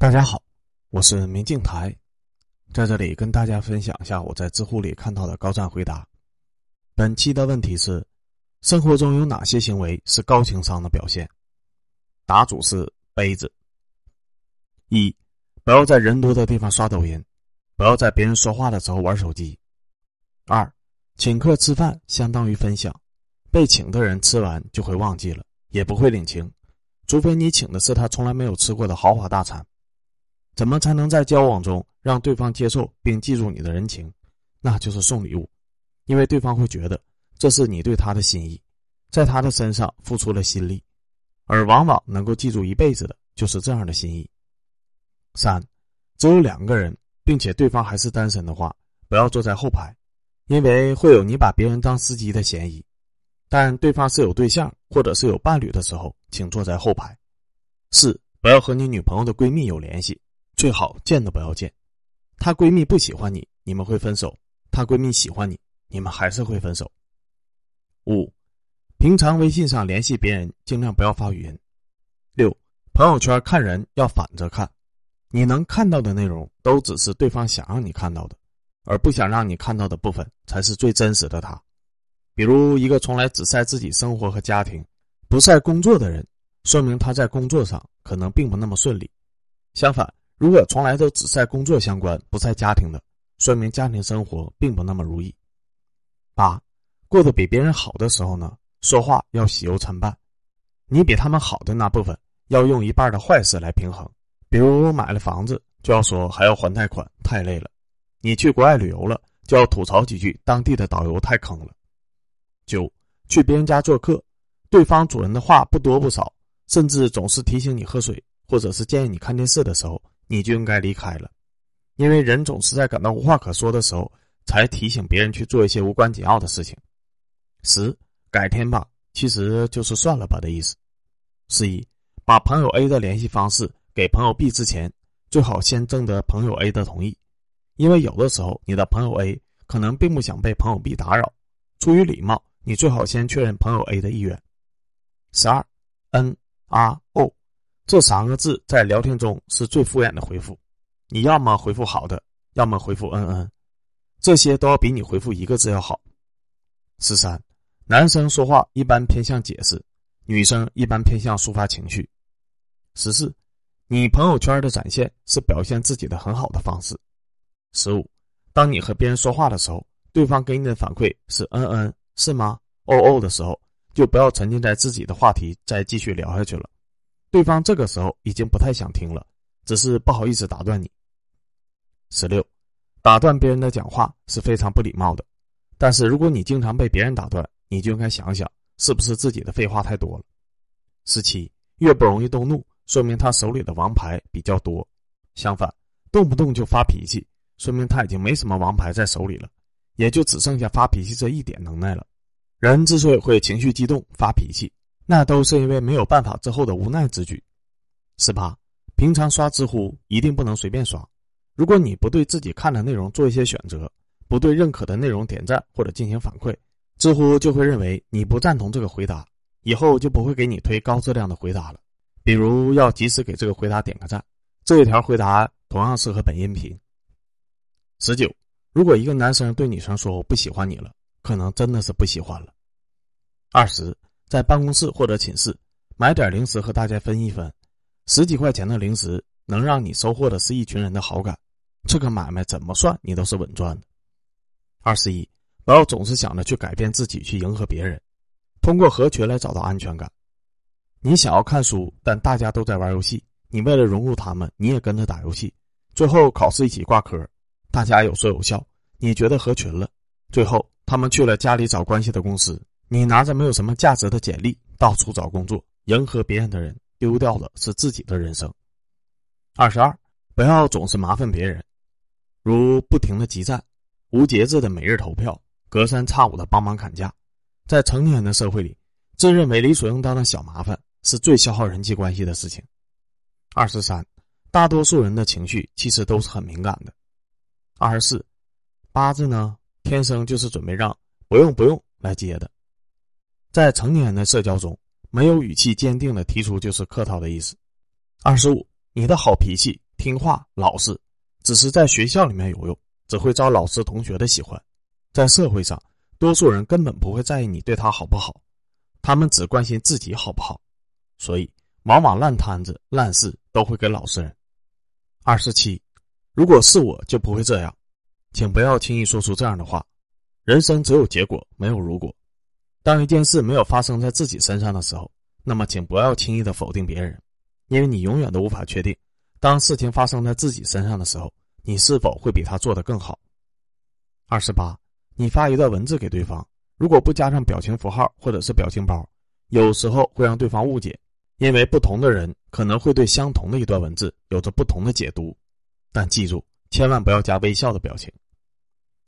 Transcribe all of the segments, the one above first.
大家好，我是明镜台，在这里跟大家分享一下我在知乎里看到的高赞回答。本期的问题是：生活中有哪些行为是高情商的表现？答主是杯子。一，不要在人多的地方刷抖音，不要在别人说话的时候玩手机。二，请客吃饭相当于分享，被请的人吃完就会忘记了，也不会领情，除非你请的是他从来没有吃过的豪华大餐。怎么才能在交往中让对方接受并记住你的人情？那就是送礼物，因为对方会觉得这是你对他的心意，在他的身上付出了心力，而往往能够记住一辈子的就是这样的心意。三，只有两个人，并且对方还是单身的话，不要坐在后排，因为会有你把别人当司机的嫌疑。但对方是有对象或者是有伴侣的时候，请坐在后排。四，不要和你女朋友的闺蜜有联系。最好见都不要见，她闺蜜不喜欢你，你们会分手；她闺蜜喜欢你，你们还是会分手。五，平常微信上联系别人，尽量不要发语音。六，朋友圈看人要反着看，你能看到的内容都只是对方想让你看到的，而不想让你看到的部分才是最真实的他。比如一个从来只晒自己生活和家庭，不晒工作的人，说明他在工作上可能并不那么顺利。相反。如果从来都只晒工作相关，不晒家庭的，说明家庭生活并不那么如意。八，过得比别人好的时候呢，说话要喜忧参半。你比他们好的那部分，要用一半的坏事来平衡。比如买了房子，就要说还要还贷款，太累了；你去国外旅游了，就要吐槽几句当地的导游太坑了。九，去别人家做客，对方主人的话不多不少，甚至总是提醒你喝水，或者是建议你看电视的时候。你就应该离开了，因为人总是在感到无话可说的时候，才提醒别人去做一些无关紧要的事情。十，改天吧，其实就是算了吧的意思。十一，把朋友 A 的联系方式给朋友 B 之前，最好先征得朋友 A 的同意，因为有的时候你的朋友 A 可能并不想被朋友 B 打扰，出于礼貌，你最好先确认朋友 A 的意愿。十二，N R O。这三个字在聊天中是最敷衍的回复，你要么回复好的，要么回复嗯嗯，这些都要比你回复一个字要好。十三，男生说话一般偏向解释，女生一般偏向抒发情绪。十四，你朋友圈的展现是表现自己的很好的方式。十五，当你和别人说话的时候，对方给你的反馈是嗯嗯是吗哦哦的时候，就不要沉浸在自己的话题再继续聊下去了。对方这个时候已经不太想听了，只是不好意思打断你。十六，打断别人的讲话是非常不礼貌的，但是如果你经常被别人打断，你就应该想想是不是自己的废话太多了。十七，越不容易动怒，说明他手里的王牌比较多；相反，动不动就发脾气，说明他已经没什么王牌在手里了，也就只剩下发脾气这一点能耐了。人之所以会情绪激动发脾气。那都是因为没有办法之后的无奈之举。十八，平常刷知乎一定不能随便刷。如果你不对自己看的内容做一些选择，不对认可的内容点赞或者进行反馈，知乎就会认为你不赞同这个回答，以后就不会给你推高质量的回答了。比如要及时给这个回答点个赞。这一条回答同样适合本音频。十九，如果一个男生对女生说我不喜欢你了，可能真的是不喜欢了。二十。在办公室或者寝室买点零食和大家分一分，十几块钱的零食能让你收获的是一群人的好感，这个买卖怎么算你都是稳赚的。二十一，不要总是想着去改变自己去迎合别人，通过合群来找到安全感。你想要看书，但大家都在玩游戏，你为了融入他们，你也跟着打游戏，最后考试一起挂科，大家有说有笑，你觉得合群了，最后他们去了家里找关系的公司。你拿着没有什么价值的简历到处找工作，迎合别人的人丢掉的是自己的人生。二十二，不要总是麻烦别人，如不停的集赞、无节制的每日投票、隔三差五的帮忙砍价，在成年人的社会里，自认为理所应当的小麻烦是最消耗人际关系的事情。二十三，大多数人的情绪其实都是很敏感的。二十四，八字呢，天生就是准备让不用不用来接的。在成年人的社交中，没有语气坚定的提出就是客套的意思。二十五，你的好脾气听话、老实，只是在学校里面有用，只会招老师同学的喜欢。在社会上，多数人根本不会在意你对他好不好，他们只关心自己好不好，所以往往烂摊子、烂事都会给老实人。二十七，如果是我就不会这样，请不要轻易说出这样的话。人生只有结果，没有如果。当一件事没有发生在自己身上的时候，那么请不要轻易的否定别人，因为你永远都无法确定，当事情发生在自己身上的时候，你是否会比他做得更好。二十八。你发一段文字给对方，如果不加上表情符号或者是表情包，有时候会让对方误解，因为不同的人可能会对相同的一段文字有着不同的解读。但记住，千万不要加微笑的表情。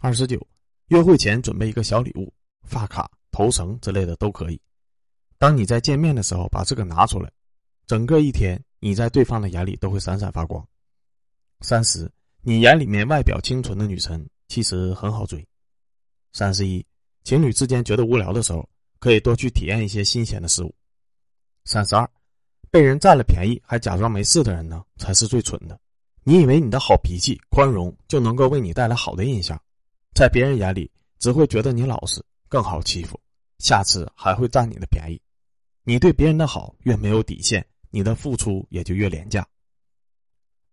二十九，约会前准备一个小礼物，发卡、头绳之类的都可以。当你在见面的时候把这个拿出来，整个一天你在对方的眼里都会闪闪发光。三十，你眼里面外表清纯的女神其实很好追。三十一，情侣之间觉得无聊的时候，可以多去体验一些新鲜的事物。三十二，被人占了便宜还假装没事的人呢，才是最蠢的。你以为你的好脾气、宽容就能够为你带来好的印象，在别人眼里只会觉得你老实、更好欺负，下次还会占你的便宜。你对别人的好越没有底线，你的付出也就越廉价。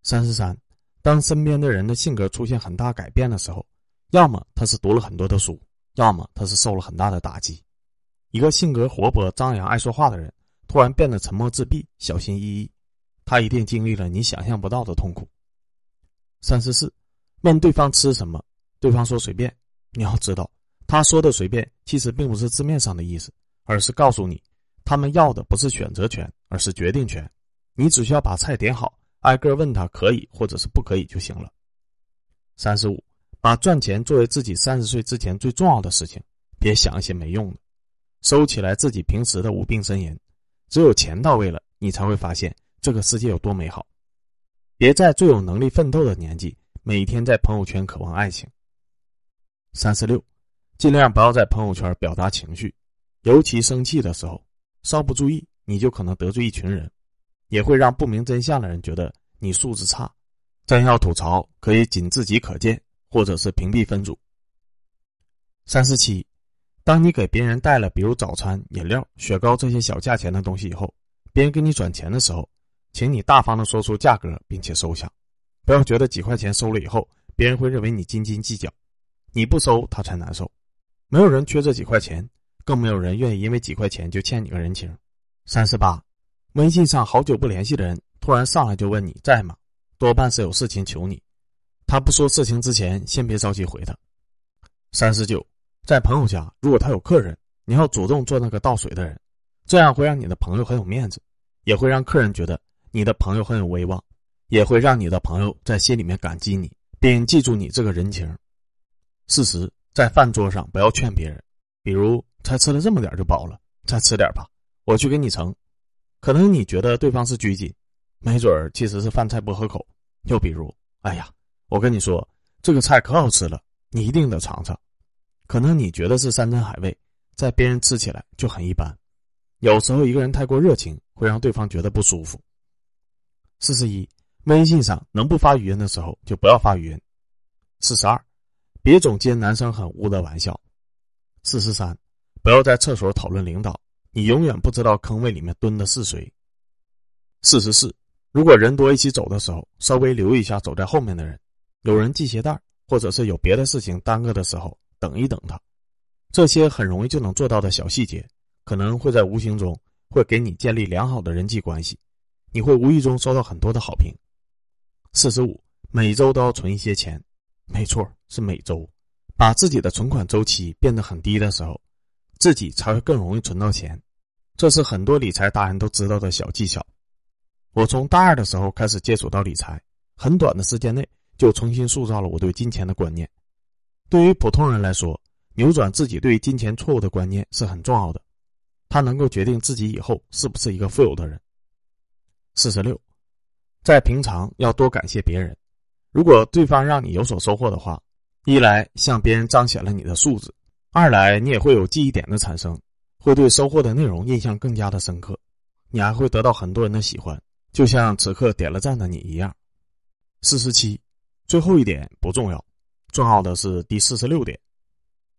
三十三，当身边的人的性格出现很大改变的时候。要么他是读了很多的书，要么他是受了很大的打击。一个性格活泼、张扬、爱说话的人，突然变得沉默自闭、小心翼翼，他一定经历了你想象不到的痛苦。三十四，问对方吃什么，对方说随便。你要知道，他说的随便，其实并不是字面上的意思，而是告诉你，他们要的不是选择权，而是决定权。你只需要把菜点好，挨个问他可以或者是不可以就行了。三十五。把赚钱作为自己三十岁之前最重要的事情，别想一些没用的，收起来自己平时的无病呻吟。只有钱到位了，你才会发现这个世界有多美好。别在最有能力奋斗的年纪，每天在朋友圈渴望爱情。三十六，尽量不要在朋友圈表达情绪，尤其生气的时候，稍不注意，你就可能得罪一群人，也会让不明真相的人觉得你素质差。真要吐槽，可以仅自己可见。或者是屏蔽分组。三十七，当你给别人带了比如早餐、饮料、雪糕这些小价钱的东西以后，别人给你转钱的时候，请你大方的说出价格，并且收下，不要觉得几块钱收了以后，别人会认为你斤斤计较，你不收他才难受。没有人缺这几块钱，更没有人愿意因为几块钱就欠你个人情。三十八，微信上好久不联系的人突然上来就问你在吗，多半是有事情求你。他不说事情之前，先别着急回他。三十九，在朋友家，如果他有客人，你要主动做那个倒水的人，这样会让你的朋友很有面子，也会让客人觉得你的朋友很有威望，也会让你的朋友在心里面感激你，并记住你这个人情。事实，在饭桌上不要劝别人，比如才吃了这么点就饱了，再吃点吧，我去给你盛。可能你觉得对方是拘谨，没准儿其实是饭菜不合口。又比如，哎呀。我跟你说，这个菜可好吃了，你一定得尝尝。可能你觉得是山珍海味，在别人吃起来就很一般。有时候一个人太过热情，会让对方觉得不舒服。四十一，微信上能不发语音的时候就不要发语音。四十二，别总接男生很污的玩笑。四十三，不要在厕所讨论领导，你永远不知道坑位里面蹲的是谁。四十四，如果人多一起走的时候，稍微留意一下走在后面的人。有人系鞋带，或者是有别的事情耽搁的时候，等一等他。这些很容易就能做到的小细节，可能会在无形中会给你建立良好的人际关系，你会无意中收到很多的好评。四十五，每周都要存一些钱，没错，是每周，把自己的存款周期变得很低的时候，自己才会更容易存到钱。这是很多理财达人都知道的小技巧。我从大二的时候开始接触到理财，很短的时间内。就重新塑造了我对金钱的观念。对于普通人来说，扭转自己对于金钱错误的观念是很重要的，它能够决定自己以后是不是一个富有的人。四十六，在平常要多感谢别人，如果对方让你有所收获的话，一来向别人彰显了你的素质，二来你也会有记忆点的产生，会对收获的内容印象更加的深刻，你还会得到很多人的喜欢，就像此刻点了赞的你一样。四十七，最后一点不重要，重要的是第四十六点。